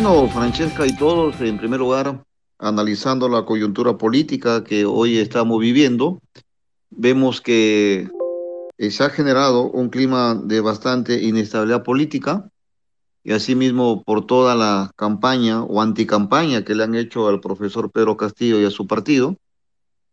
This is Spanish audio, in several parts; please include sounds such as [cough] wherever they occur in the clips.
Bueno, Francesca y todos, en primer lugar, analizando la coyuntura política que hoy estamos viviendo, vemos que eh, se ha generado un clima de bastante inestabilidad política y asimismo por toda la campaña o anticampaña que le han hecho al profesor Pedro Castillo y a su partido,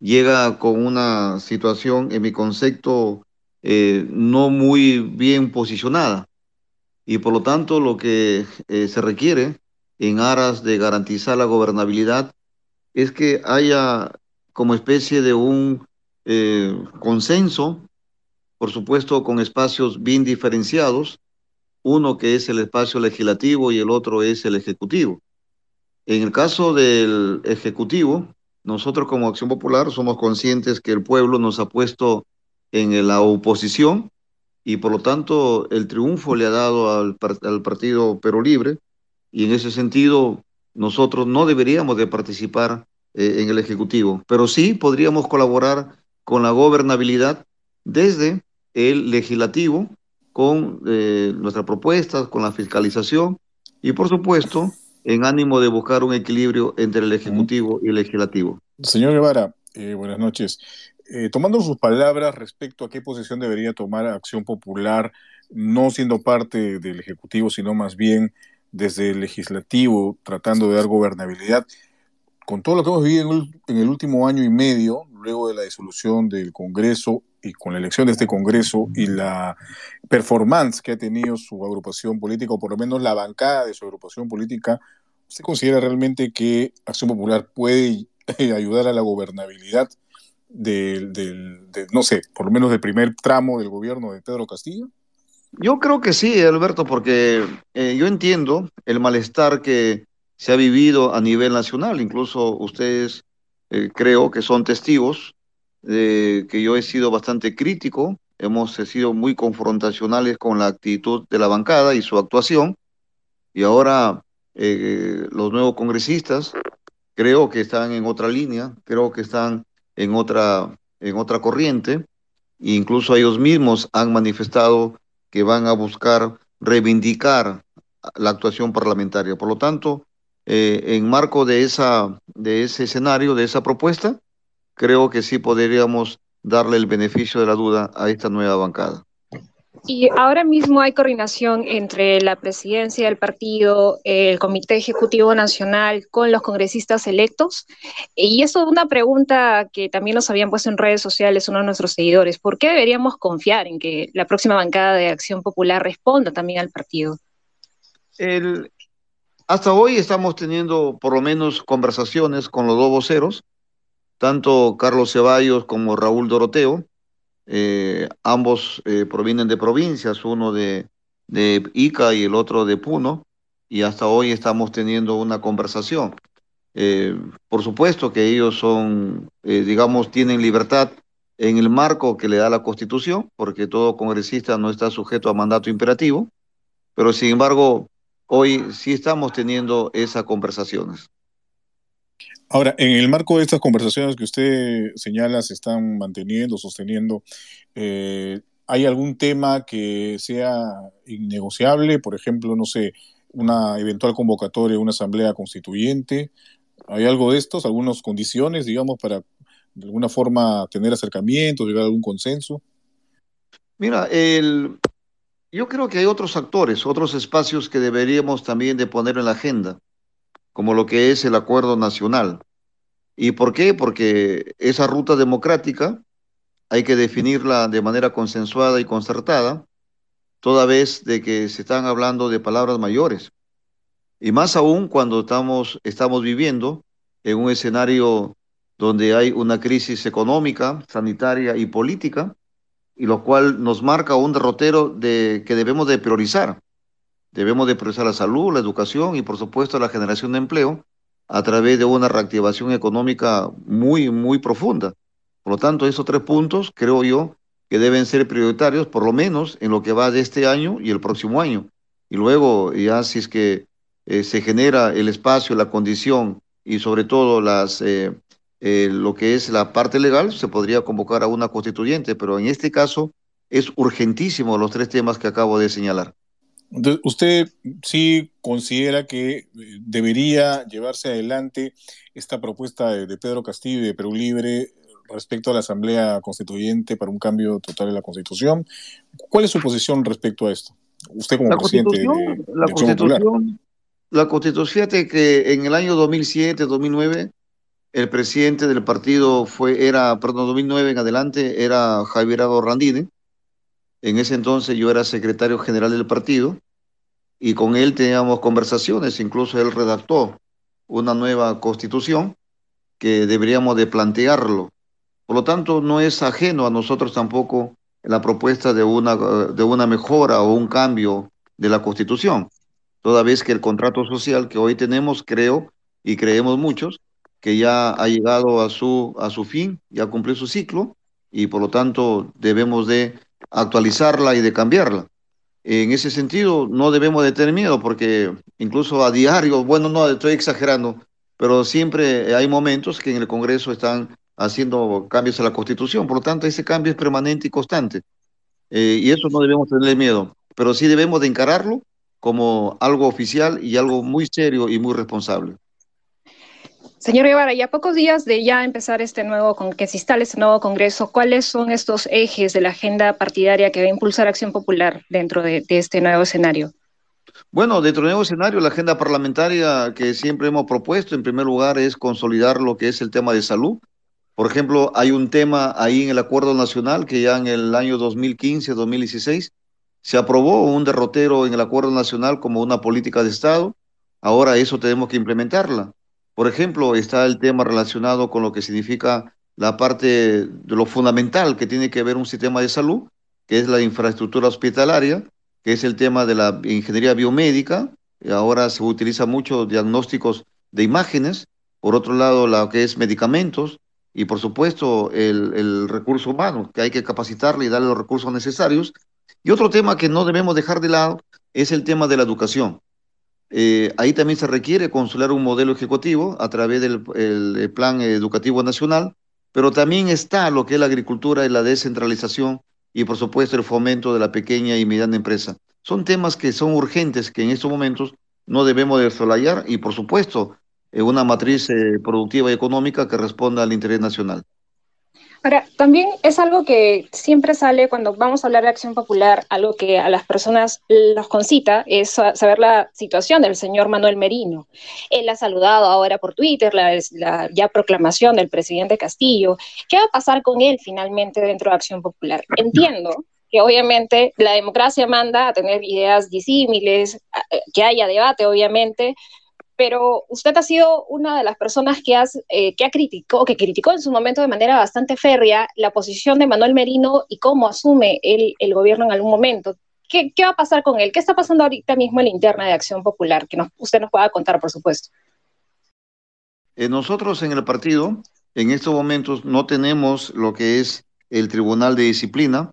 llega con una situación, en mi concepto, eh, no muy bien posicionada. Y por lo tanto, lo que eh, se requiere en aras de garantizar la gobernabilidad es que haya como especie de un eh, consenso, por supuesto con espacios bien diferenciados, uno que es el espacio legislativo y el otro es el ejecutivo. En el caso del ejecutivo, nosotros como Acción Popular somos conscientes que el pueblo nos ha puesto en la oposición y por lo tanto el triunfo le ha dado al, al partido Pero Libre y en ese sentido nosotros no deberíamos de participar eh, en el Ejecutivo, pero sí podríamos colaborar con la gobernabilidad desde el legislativo, con eh, nuestras propuestas, con la fiscalización y por supuesto en ánimo de buscar un equilibrio entre el Ejecutivo y el Legislativo. Señor Guevara, eh, buenas noches. tomando sus palabras respecto a qué posición debería tomar Acción Popular, no siendo parte del Ejecutivo, sino más bien desde el legislativo, tratando de dar gobernabilidad. Con todo lo que hemos vivido en el último año y medio, luego de la disolución del Congreso y con la elección de este Congreso y la performance que ha tenido su agrupación política, o por lo menos la bancada de su agrupación política, ¿usted considera realmente que Acción Popular puede [laughs] ayudar a la gobernabilidad del, no sé, por lo menos del primer tramo del gobierno de Pedro Castillo? Yo creo que sí, Alberto, porque eh, yo entiendo el malestar que se ha vivido a nivel nacional. Incluso ustedes eh, creo que son testigos de que yo he sido bastante crítico. Hemos sido muy confrontacionales con la actitud de la bancada y su actuación. Y ahora eh, los nuevos congresistas creo que están en otra línea, creo que están en otra, en otra corriente. Incluso ellos mismos han manifestado que van a buscar reivindicar la actuación parlamentaria. Por lo tanto, eh, en marco de, esa, de ese escenario, de esa propuesta, creo que sí podríamos darle el beneficio de la duda a esta nueva bancada. Y ahora mismo hay coordinación entre la presidencia del partido, el Comité Ejecutivo Nacional con los congresistas electos. Y eso es una pregunta que también nos habían puesto en redes sociales uno de nuestros seguidores. ¿Por qué deberíamos confiar en que la próxima bancada de Acción Popular responda también al partido? El, hasta hoy estamos teniendo por lo menos conversaciones con los dos voceros, tanto Carlos Ceballos como Raúl Doroteo eh, ambos eh, provienen de provincias, uno de, de Ica y el otro de Puno, y hasta hoy estamos teniendo una conversación. Eh, por supuesto que ellos son, digamos, tienen libertad en el marco que le da la Constitución, porque todo congresista no está sujeto a mandato imperativo, pero sin embargo, hoy sí estamos teniendo esas conversaciones. Ahora, en el marco de estas conversaciones que usted señala se están manteniendo, sosteniendo, eh, ¿hay algún tema que sea innegociable? Por ejemplo, no sé, una eventual convocatoria, una asamblea constituyente. ¿Hay algo de estos? ¿Algunas condiciones, digamos, para de alguna forma tener acercamientos, llegar a algún consenso? Mira, el, yo creo que hay otros actores, otros espacios que deberíamos también de poner en la agenda como lo que es el acuerdo nacional. ¿Y por qué? Porque esa ruta democrática hay que definirla de manera consensuada y concertada, toda vez de que se están hablando de palabras mayores. Y más aún cuando estamos, estamos viviendo en un escenario donde hay una crisis económica, sanitaria y política, y lo cual nos marca un derrotero de, que debemos de priorizar. Debemos de priorizar la salud, la educación y por supuesto la generación de empleo a través de una reactivación económica muy, muy profunda. Por lo tanto, esos tres puntos creo yo que deben ser prioritarios, por lo menos en lo que va de este año y el próximo año. Y luego, ya si es que eh, se genera el espacio, la condición y sobre todo las, eh, eh, lo que es la parte legal, se podría convocar a una constituyente, pero en este caso es urgentísimo los tres temas que acabo de señalar. Entonces, ¿usted sí considera que eh, debería llevarse adelante esta propuesta de, Pedro Castillo y de Perú Libre respecto a la Asamblea Constituyente para un cambio total de la Constitución? ¿Cuál es su posición respecto a esto? Usted como presidente de, la Constitución, la Constitución, fíjate que en el año 2007, 2009, el presidente del partido fue, era, perdón, 2009 en adelante, era Javier Randine. En ese entonces yo era secretario general del partido y con él teníamos conversaciones, incluso él redactó una nueva constitución que deberíamos de plantearlo. Por lo tanto, no es ajeno a nosotros tampoco la propuesta de una, de una mejora o un cambio de la constitución, toda vez que el contrato social que hoy tenemos, creo, y creemos muchos, que ya ha llegado a su, a su fin, ya cumplió su ciclo y por lo tanto debemos de actualizarla y de cambiarla. En ese sentido, no debemos de tener miedo porque incluso a diario, bueno, no estoy exagerando, pero siempre hay momentos que en el Congreso están haciendo cambios a la Constitución, por lo tanto ese cambio es permanente y constante. Eh, y eso no debemos tenerle miedo, pero sí debemos de encararlo como algo oficial y algo muy serio y muy responsable. Señor Guevara, ya pocos días de ya empezar este nuevo, que se instale este nuevo Congreso, ¿cuáles son estos ejes de la agenda partidaria que va a impulsar Acción Popular dentro de, este nuevo escenario? Bueno, dentro del nuevo escenario, la agenda parlamentaria que siempre hemos propuesto, en primer lugar, es consolidar lo que es el tema de salud. Por ejemplo, hay un tema ahí en el Acuerdo Nacional que ya en el año 2015-2016 se aprobó un derrotero en el Acuerdo Nacional como una política de Estado. Ahora eso tenemos que implementarla. Por ejemplo, está el tema relacionado con lo que significa la parte de lo fundamental que tiene que ver un sistema de salud, que es la infraestructura hospitalaria, que es el tema de la ingeniería biomédica. Ahora se utiliza mucho diagnósticos de imágenes. Por otro lado, lo que es medicamentos y, por supuesto, el, el recurso humano, que hay que capacitarle y darle los recursos necesarios. Y otro tema que no debemos dejar de lado es el tema de la educación. Eh, ahí también se requiere consolar un modelo ejecutivo a través del Plan Educativo Nacional, pero también está lo que es la agricultura y la descentralización y por supuesto el fomento de la pequeña y mediana empresa. Son temas que son urgentes que en estos momentos no debemos desolayar y por supuesto eh, una matriz eh, productiva y económica que responda al interés nacional. Ahora, también es algo que siempre sale cuando vamos a hablar de acción popular, algo que a las personas los concita, es saber la situación del señor Manuel Merino. Él ha saludado ahora por Twitter la, la ya proclamación del presidente Castillo. ¿Qué va a pasar con él finalmente dentro de acción popular? Entiendo que obviamente la democracia manda a tener ideas disímiles, que haya debate, obviamente, pero usted ha sido una de las personas que, has, eh, que ha criticado, que criticó en su momento de manera bastante férrea la posición de Manuel Merino y cómo asume el, el gobierno en algún momento. ¿Qué, ¿Qué, va a pasar con él? ¿Qué está pasando ahorita mismo en la interna de Acción Popular? Que usted nos pueda contar, por supuesto. Eh, nosotros en el partido, en estos momentos, no tenemos lo que es el Tribunal de Disciplina.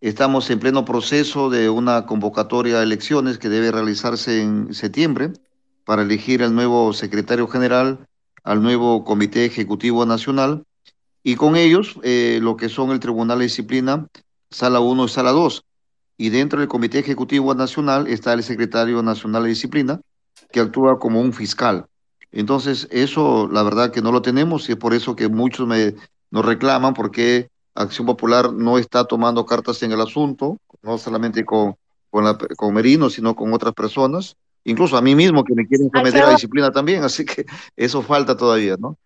Estamos en pleno proceso de una convocatoria a elecciones que debe realizarse en septiembre para elegir al nuevo secretario general, al nuevo Comité Ejecutivo Nacional, y con ellos eh, lo que son el Tribunal de Disciplina, Sala 1 y Sala 2. Y dentro del Comité Ejecutivo Nacional está el Secretario Nacional de Disciplina, que actúa como un fiscal. Entonces, eso la verdad que no lo tenemos y es por eso que muchos me, nos reclaman porque Acción Popular no está tomando cartas en el asunto, no solamente con, con, Merino, sino con otras personas incluso a mí mismo que me quieren cometer la disciplina también, así que [laughs] eso falta todavía, ¿no?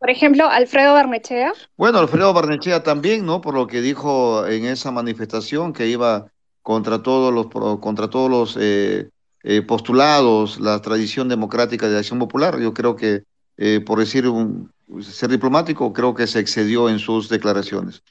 Por ejemplo, Alfredo Barnechea. Bueno, Alfredo Barnechea también, ¿no? Por lo que dijo en esa manifestación que iba contra todos los contra todos los eh, eh, postulados, la tradición democrática de Acción Popular. Yo creo que, eh, por decir un, ser diplomático, creo que se excedió en sus declaraciones.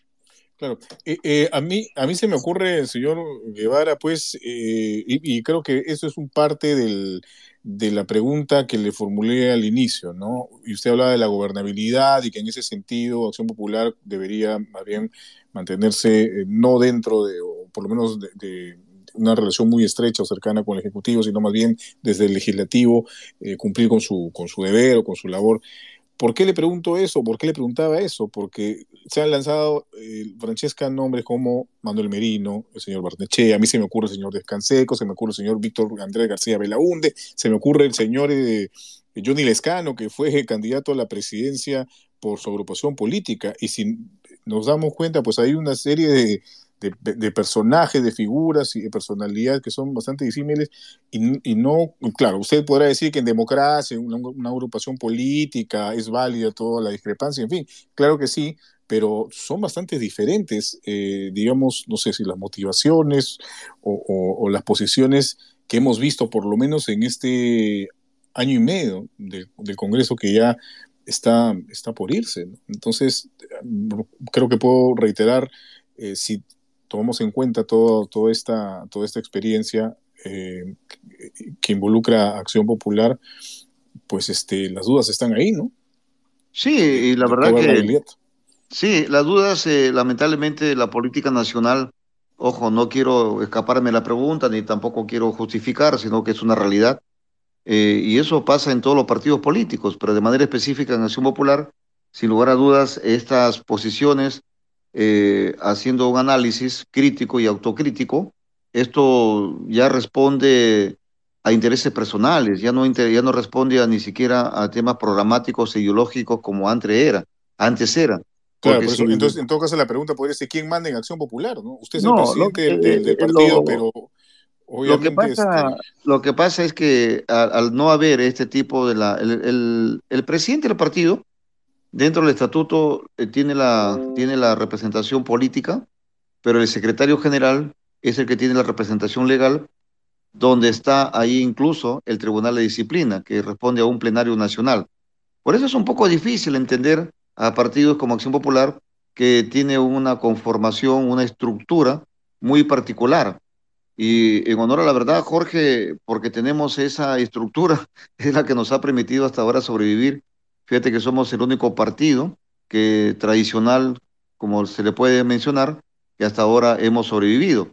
Claro, eh, eh, a, mí, a mí se me ocurre, señor Guevara, pues, eh, y, creo que eso es un parte del, de la pregunta que le formulé al inicio, ¿no? Y usted hablaba de la gobernabilidad y que en ese sentido Acción Popular debería más bien mantenerse no dentro de, o por lo menos de, una relación muy estrecha o cercana con el Ejecutivo, sino más bien desde el Legislativo cumplir con su, con su deber o con su labor. ¿Por qué le pregunto eso? ¿Por qué le preguntaba eso? Porque se han lanzado, eh, Francesca, nombres como Manuel Merino, el señor Barneche, a mí se me ocurre el señor Descanseco, se me ocurre el señor Víctor Andrés García Belaunde, se me ocurre el señor eh, Johnny Lescano, que fue candidato a la presidencia por su agrupación política. Y si nos damos cuenta, pues hay una serie de, de, personajes, de figuras y de personalidades que son bastante disímiles y, no, claro, usted podrá decir que en democracia, una, una, agrupación política, es válida toda la discrepancia, en fin, claro que sí, pero son bastante diferentes, eh, digamos, no sé si las motivaciones o, las posiciones que hemos visto por lo menos en este año y medio del Congreso que ya está, está por irse. Entonces, creo que puedo reiterar, eh, si tomamos en cuenta todo, toda, esta, toda esta experiencia eh, que, involucra Acción Popular, pues este, las dudas están ahí, ¿no? Sí, y la verdad que... Sí, las dudas, eh, lamentablemente, la política nacional, ojo, no quiero escaparme de la pregunta, ni tampoco quiero justificar, sino que es una realidad. Eh, y eso pasa en todos los partidos políticos, pero de manera específica en Acción Popular, sin lugar a dudas, estas posiciones eh, haciendo un análisis crítico y autocrítico, esto ya responde a intereses personales, ya no, ya no responde a, ni siquiera a temas programáticos e ideológicos como antes era. Antes era. Claro, entonces, en todo caso, la pregunta podría ser: ¿quién manda en Acción Popular? ¿no? Usted es el presidente del, partido, pero. Lo que, pasa, este lo que pasa es que al, no haber este tipo de la. el, el presidente del partido Dentro del estatuto eh, tiene, la, tiene la representación política, pero el secretario general es el que tiene la representación legal, donde está ahí incluso el Tribunal de Disciplina, que responde a un plenario nacional. Por eso es un poco difícil entender a partidos como Acción Popular, que tiene una conformación, una estructura muy particular. Y en honor a la verdad, Jorge, porque tenemos esa estructura, [laughs] es la que nos ha permitido hasta ahora sobrevivir Fíjate que somos el único partido que tradicional, como se le puede mencionar, que hasta ahora hemos sobrevivido.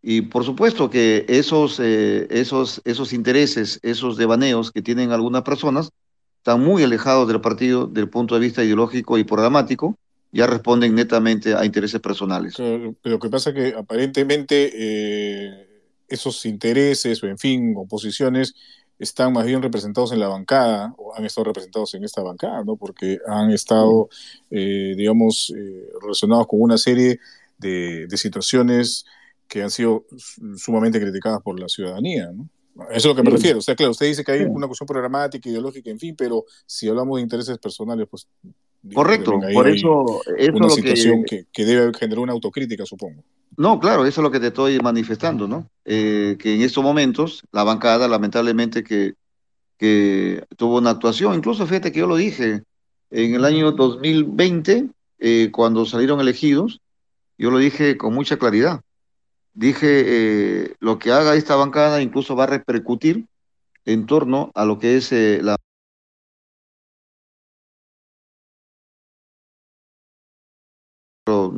Y por supuesto que esos, eh, esos, esos intereses, esos devaneos que tienen algunas personas, están muy alejados del partido desde el punto de vista ideológico y programático, ya responden netamente a intereses personales. Pero, lo que pasa es que aparentemente eh, esos intereses o en fin, oposiciones están más bien representados en la bancada, o han estado representados en esta bancada, ¿no? Porque han estado, eh, digamos, eh, relacionados con una serie de, situaciones que han sido sumamente criticadas por la ciudadanía, ¿no? Eso es lo que me refiero. O sea, claro, usted dice que hay una cuestión programática, ideológica, en fin, pero si hablamos de intereses personales, pues... Correcto, por eso... Es una situación que... que debe generar una autocrítica, supongo. No, claro, eso es lo que te estoy manifestando, ¿no? Eh, que en estos momentos la bancada, lamentablemente, que, que tuvo una actuación, incluso fíjate que yo lo dije, en el año 2020, eh, cuando salieron elegidos, yo lo dije con mucha claridad. Dije, eh, lo que haga esta bancada incluso va a repercutir en torno a lo que es la...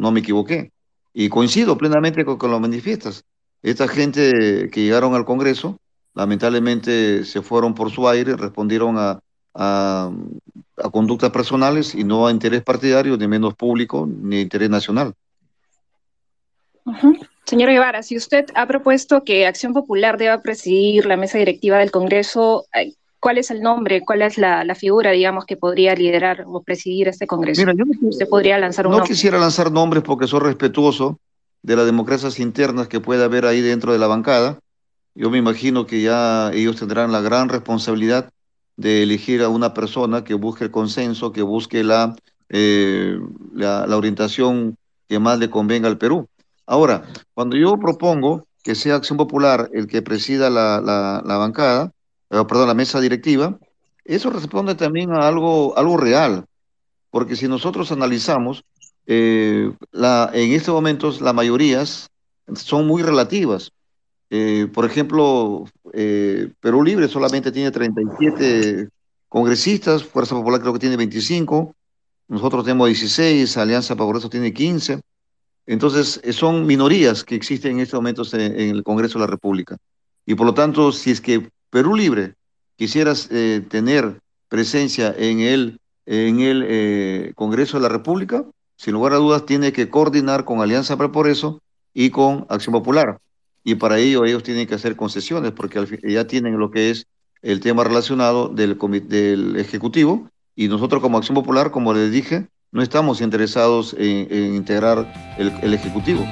no me equivoqué. Y coincido plenamente con, con lo manifiestas. Esta gente que llegaron al Congreso, lamentablemente se fueron por su aire, respondieron a, a, conductas personales y no a interés partidario, ni menos público, ni interés nacional. Señor Guevara, si usted ha propuesto que Acción Popular deba presidir la mesa directiva del Congreso, ¿cuál es el nombre, cuál es la, figura, digamos, que podría liderar o presidir este Congreso? Mira, yo ¿Usted podría lanzar un No quisiera lanzar nombres porque soy respetuoso de las democracias internas que puede haber ahí dentro de la bancada. Yo me imagino que ya ellos tendrán la gran responsabilidad de elegir a una persona que busque el consenso, que busque la, eh, la, orientación que más le convenga al Perú. Ahora, cuando yo propongo que sea Acción Popular el que presida la, la bancada, perdón, la mesa directiva, eso responde también a algo, algo real, porque si nosotros analizamos, eh, la, en estos momentos las mayorías son muy relativas. Eh, por ejemplo, Perú Libre solamente tiene 37 congresistas, Fuerza Popular creo que tiene 25, nosotros tenemos 16, Alianza Progreso tiene 15. Entonces, son minorías que existen en estos momentos en, en el Congreso de la República. Y por lo tanto, si es que Perú Libre quisieras eh, tener presencia en el en el eh, Congreso de la República, sin lugar a dudas tiene que coordinar con Alianza por eso y con Acción Popular. Y para ello ellos tienen que hacer concesiones porque ya tienen lo que es el tema relacionado del, del Ejecutivo y nosotros como Acción Popular, como les dije, no estamos interesados en, integrar el Ejecutivo.